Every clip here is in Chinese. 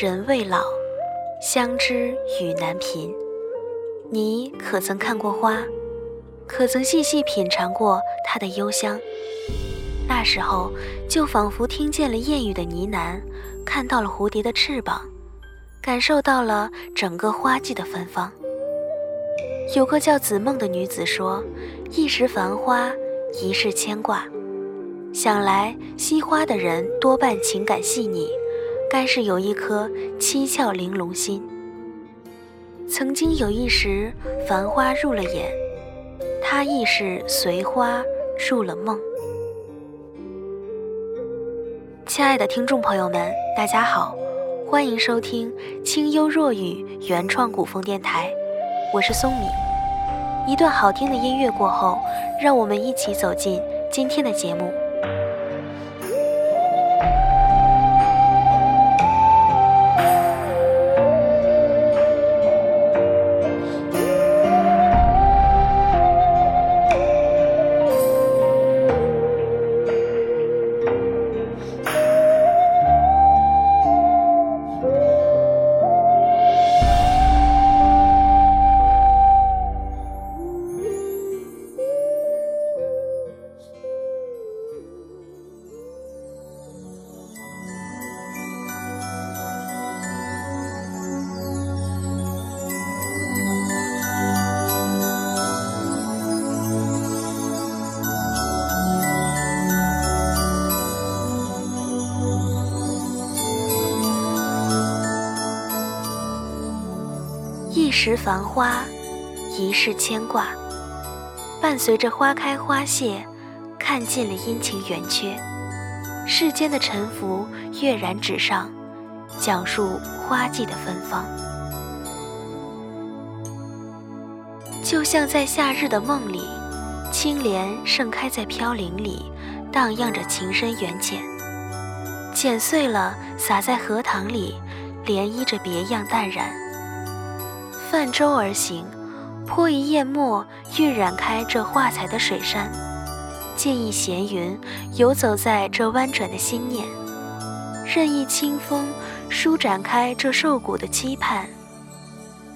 人未老，相知雨难平。你可曾看过花？可曾细细品尝过它的幽香？那时候，就仿佛听见了燕语的呢喃，看到了蝴蝶的翅膀，感受到了整个花季的芬芳。有个叫子梦的女子说：“一时繁花，一世牵挂。”想来惜花的人多半情感细腻，该是有一颗七窍玲珑心。曾经有一时，繁花入了眼，他亦是随花入了梦。亲爱的听众朋友们，大家好，欢迎收听清幽若雨原创古风电台，我是松米。一段好听的音乐过后，让我们一起走进今天的节目。时繁花，一世牵挂。伴随着花开花谢，看尽了阴晴圆缺，世间的沉浮跃然纸上，讲述花季的芬芳。就像在夏日的梦里，青莲盛开在飘零里，荡漾着情深缘浅。剪碎了，洒在荷塘里，涟漪着别样淡然。泛舟而行，泼一叶墨，晕染开这画彩的水山；借一闲云，游走在这弯转的心念；任意清风，舒展开这瘦骨的期盼；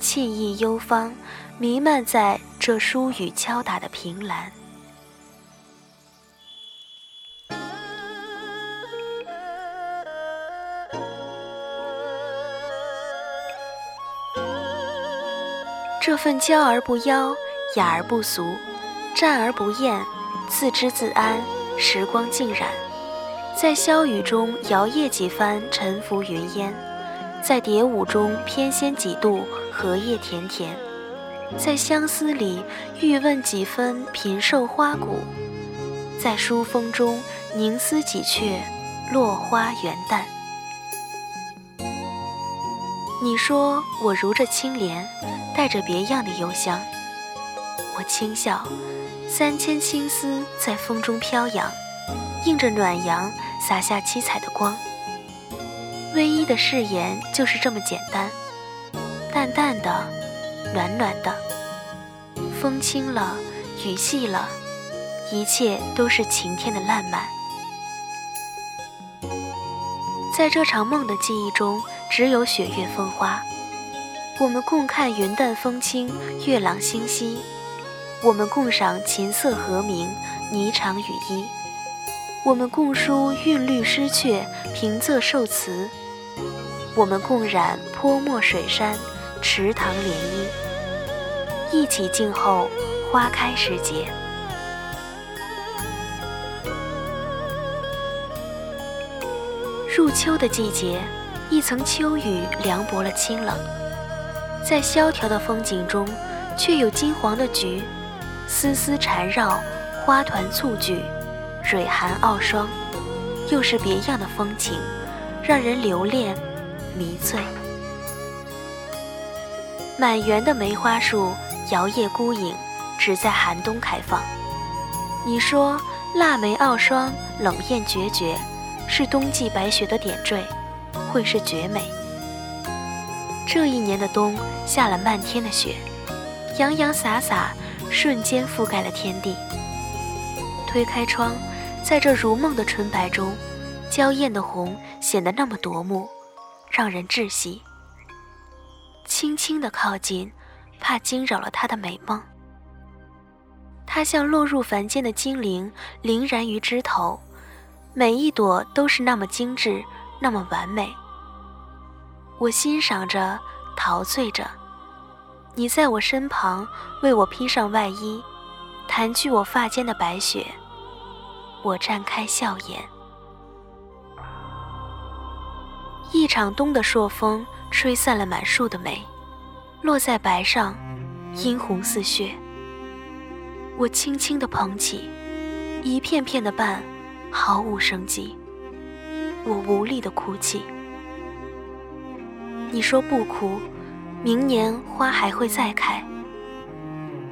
沁意幽芳，弥漫在这疏雨敲打的凭栏。这份娇而不妖，雅而不俗，战而不厌，自知自安，时光浸染，在萧雨中摇曳几番，沉浮云烟；在蝶舞中翩跹几度，荷叶田田；在相思里欲问几分，频授花鼓；在书风中凝思几阙，落花元旦。你说我如这青莲。带着别样的幽香，我轻笑，三千青丝在风中飘扬，映着暖阳，洒下七彩的光。唯一的誓言就是这么简单，淡淡的，暖暖的。风轻了，雨细了，一切都是晴天的烂漫。在这场梦的记忆中，只有雪月风花。我们共看云淡风轻，月朗星稀；我们共赏琴瑟和鸣，霓裳羽衣；我们共书韵律诗阙，平仄寿词；我们共染泼墨水山，池塘涟漪，一起静候花开时节。入秋的季节，一层秋雨凉薄了清冷。在萧条的风景中，却有金黄的菊，丝丝缠绕，花团簇聚，蕊寒傲霜，又是别样的风情，让人留恋，迷醉。满园的梅花树摇曳孤影，只在寒冬开放。你说腊梅傲霜，冷艳决绝，是冬季白雪的点缀，会是绝美。这一年的冬下了漫天的雪，洋洋洒洒，瞬间覆盖了天地。推开窗，在这如梦的纯白中，娇艳的红显得那么夺目，让人窒息。轻轻的靠近，怕惊扰了他的美梦。他像落入凡间的精灵，凌然于枝头，每一朵都是那么精致，那么完美。我欣赏着，陶醉着。你在我身旁，为我披上外衣，弹去我发间的白雪。我绽开笑颜。一场冬的朔风，吹散了满树的梅，落在白上，殷红似血。我轻轻地捧起，一片片的瓣，毫无生机。我无力的哭泣。你说不哭，明年花还会再开。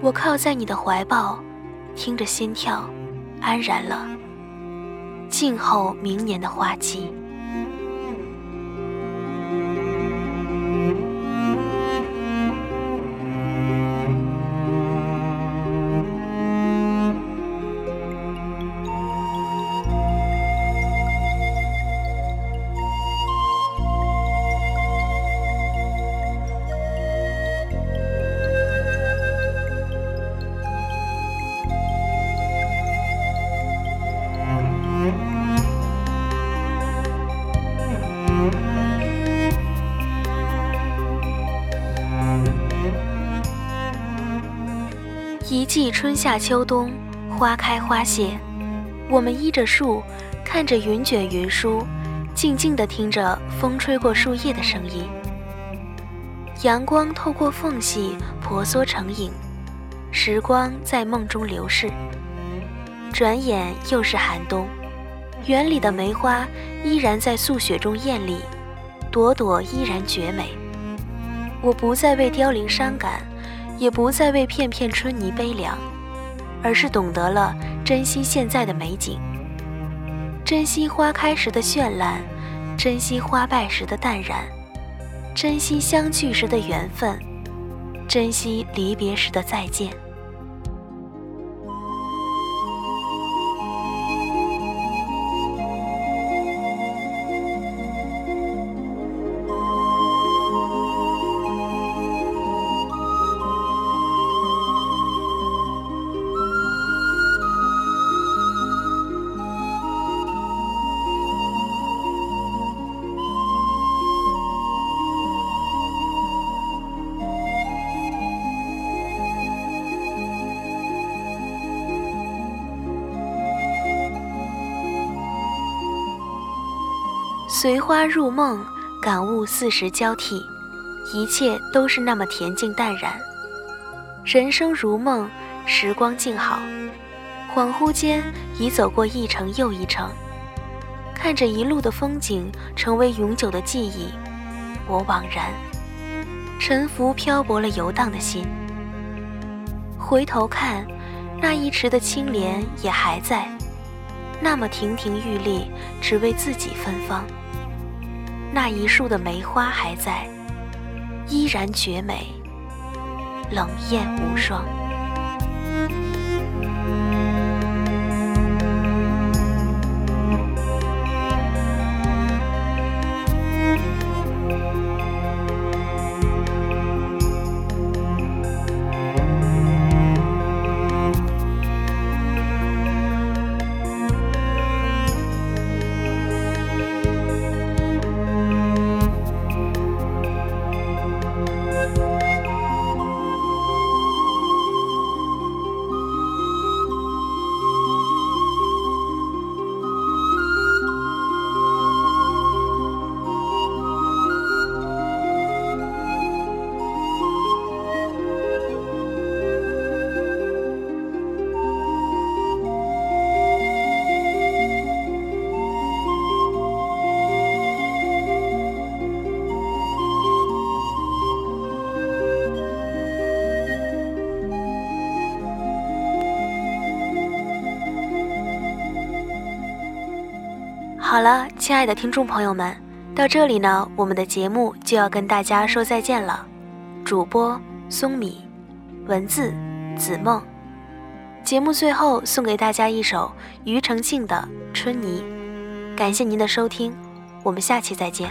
我靠在你的怀抱，听着心跳，安然了，静候明年的花季。一季春夏秋冬，花开花谢，我们依着树，看着云卷云舒，静静地听着风吹过树叶的声音。阳光透过缝隙婆娑成影，时光在梦中流逝。转眼又是寒冬，园里的梅花依然在素雪中艳丽，朵朵依然绝美。我不再为凋零伤感。也不再为片片春泥悲凉，而是懂得了珍惜现在的美景，珍惜花开时的绚烂，珍惜花败时的淡然，珍惜相聚时的缘分，珍惜离别时的再见。随花入梦，感悟四时交替，一切都是那么恬静淡然。人生如梦，时光静好，恍惚间已走过一程又一程，看着一路的风景成为永久的记忆，我惘然，沉浮漂泊了游荡的心。回头看，那一池的青莲也还在，那么亭亭玉立，只为自己芬芳。那一束的梅花还在，依然绝美，冷艳无双。好了，亲爱的听众朋友们，到这里呢，我们的节目就要跟大家说再见了。主播松米，文字子梦。节目最后送给大家一首庾澄庆的《春泥》，感谢您的收听，我们下期再见。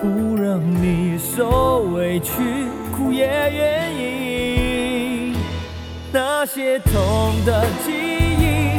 不让你受委屈，哭也愿意。那些痛的记忆，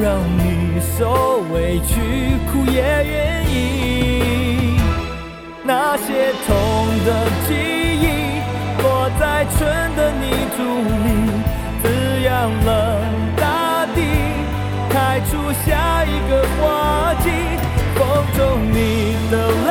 让你受委屈。哭也愿意，那些痛的记忆，落在春的泥土里，滋养了大地，开出下一个花季。风中你的泪